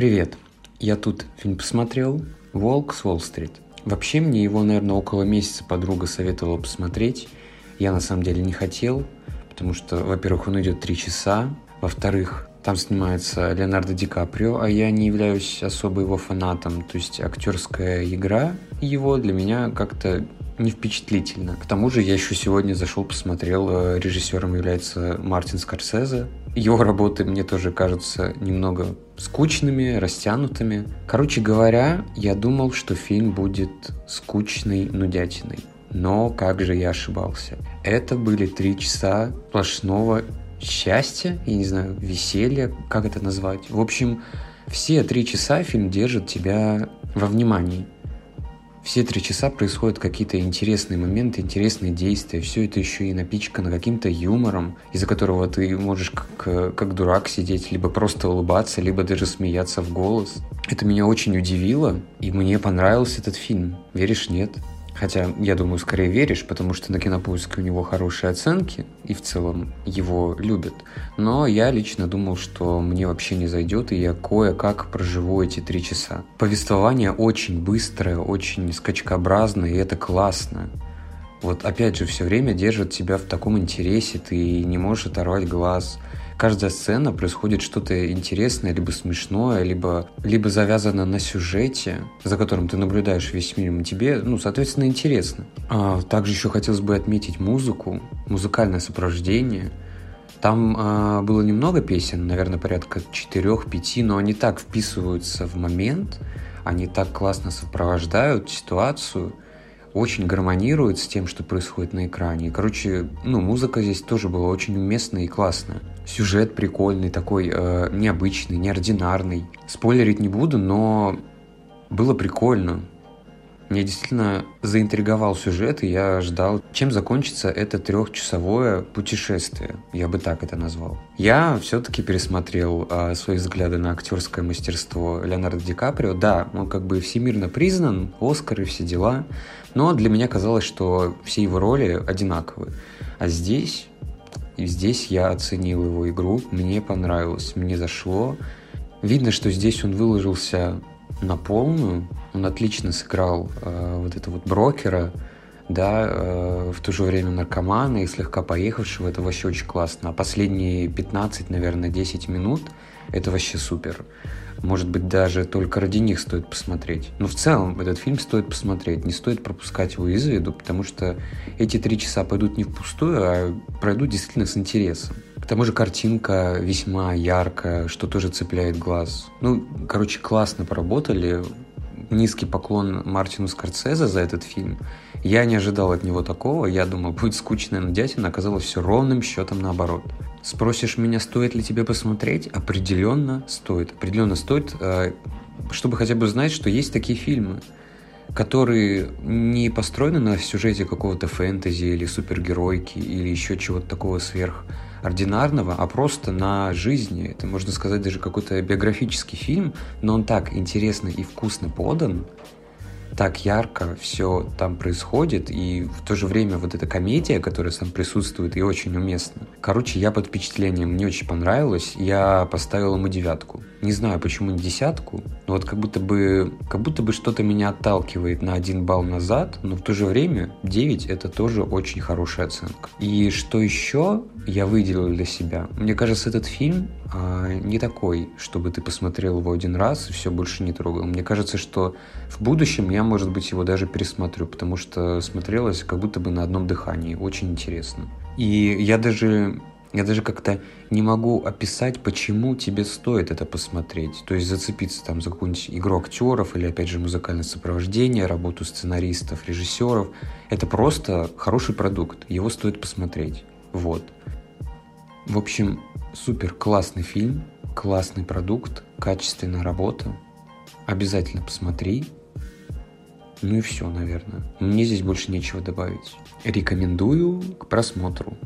Привет. Я тут фильм посмотрел «Волк с Уолл-стрит». Вообще мне его, наверное, около месяца подруга советовала посмотреть. Я на самом деле не хотел, потому что, во-первых, он идет три часа, во-вторых, там снимается Леонардо Ди Каприо, а я не являюсь особо его фанатом. То есть актерская игра его для меня как-то не впечатлительно. К тому же я еще сегодня зашел, посмотрел, э, режиссером является Мартин Скорсезе. Его работы мне тоже кажутся немного скучными, растянутыми. Короче говоря, я думал, что фильм будет скучной нудятиной. Но как же я ошибался. Это были три часа сплошного счастья, я не знаю, веселья, как это назвать. В общем, все три часа фильм держит тебя во внимании. Все три часа происходят какие-то интересные моменты, интересные действия. Все это еще и напичкано каким-то юмором, из-за которого ты можешь как, как дурак сидеть, либо просто улыбаться, либо даже смеяться в голос. Это меня очень удивило, и мне понравился этот фильм. Веришь, нет? Хотя, я думаю, скорее веришь, потому что на кинопоиске у него хорошие оценки, и в целом его любят. Но я лично думал, что мне вообще не зайдет, и я кое-как проживу эти три часа. Повествование очень быстрое, очень скачкообразное, и это классно. Вот опять же, все время держит тебя в таком интересе, ты не можешь оторвать глаз – каждая сцена происходит что-то интересное, либо смешное, либо, либо завязано на сюжете, за которым ты наблюдаешь весь фильм, и тебе, ну, соответственно, интересно. А, также еще хотелось бы отметить музыку, музыкальное сопровождение. Там а, было немного песен, наверное, порядка 4-5, но они так вписываются в момент, они так классно сопровождают ситуацию – очень гармонирует с тем, что происходит на экране. И, короче, ну, музыка здесь тоже была очень уместная и классная. Сюжет прикольный, такой э, необычный, неординарный. Спойлерить не буду, но было прикольно. Меня действительно заинтриговал сюжет, и я ждал, чем закончится это трехчасовое путешествие. Я бы так это назвал. Я все-таки пересмотрел э, свои взгляды на актерское мастерство Леонардо Ди Каприо. Да, он как бы всемирно признан, Оскар и все дела. Но для меня казалось, что все его роли одинаковые. А здесь, здесь я оценил его игру, мне понравилось, мне зашло. Видно, что здесь он выложился на полную, он отлично сыграл э, вот этого вот брокера, да, э, в то же время наркомана и слегка поехавшего, это вообще очень классно. А последние 15, наверное, 10 минут это вообще супер. Может быть, даже только ради них стоит посмотреть. Но в целом этот фильм стоит посмотреть. Не стоит пропускать его из виду, потому что эти три часа пойдут не впустую, а пройдут действительно с интересом. К тому же картинка весьма яркая, что тоже цепляет глаз. Ну, короче, классно поработали. Низкий поклон Мартину Скорсезе за этот фильм. Я не ожидал от него такого. Я думал, будет скучная нудятина. Оказалось все ровным счетом наоборот. Спросишь меня, стоит ли тебе посмотреть? Определенно стоит. Определенно стоит, э, чтобы хотя бы знать, что есть такие фильмы, которые не построены на сюжете какого-то фэнтези или супергеройки или еще чего-то такого сверхординарного, а просто на жизни. Это, можно сказать, даже какой-то биографический фильм, но он так интересно и вкусно подан, так ярко все там происходит, и в то же время вот эта комедия, которая там присутствует, и очень уместна. Короче, я под впечатлением, мне очень понравилось, я поставил ему девятку. Не знаю, почему не десятку, но вот как будто бы, как будто бы что-то меня отталкивает на один балл назад, но в то же время 9 это тоже очень хорошая оценка. И что еще я выделил для себя? Мне кажется, этот фильм а, не такой, чтобы ты посмотрел его один раз и все больше не трогал. Мне кажется, что в будущем я, может быть, его даже пересмотрю, потому что смотрелось как будто бы на одном дыхании. Очень интересно. И я даже я даже как-то не могу описать, почему тебе стоит это посмотреть. То есть зацепиться там за какую-нибудь игру актеров или, опять же, музыкальное сопровождение, работу сценаристов, режиссеров. Это просто хороший продукт. Его стоит посмотреть. Вот. В общем, супер классный фильм, классный продукт, качественная работа. Обязательно посмотри. Ну и все, наверное. Мне здесь больше нечего добавить. Рекомендую к просмотру.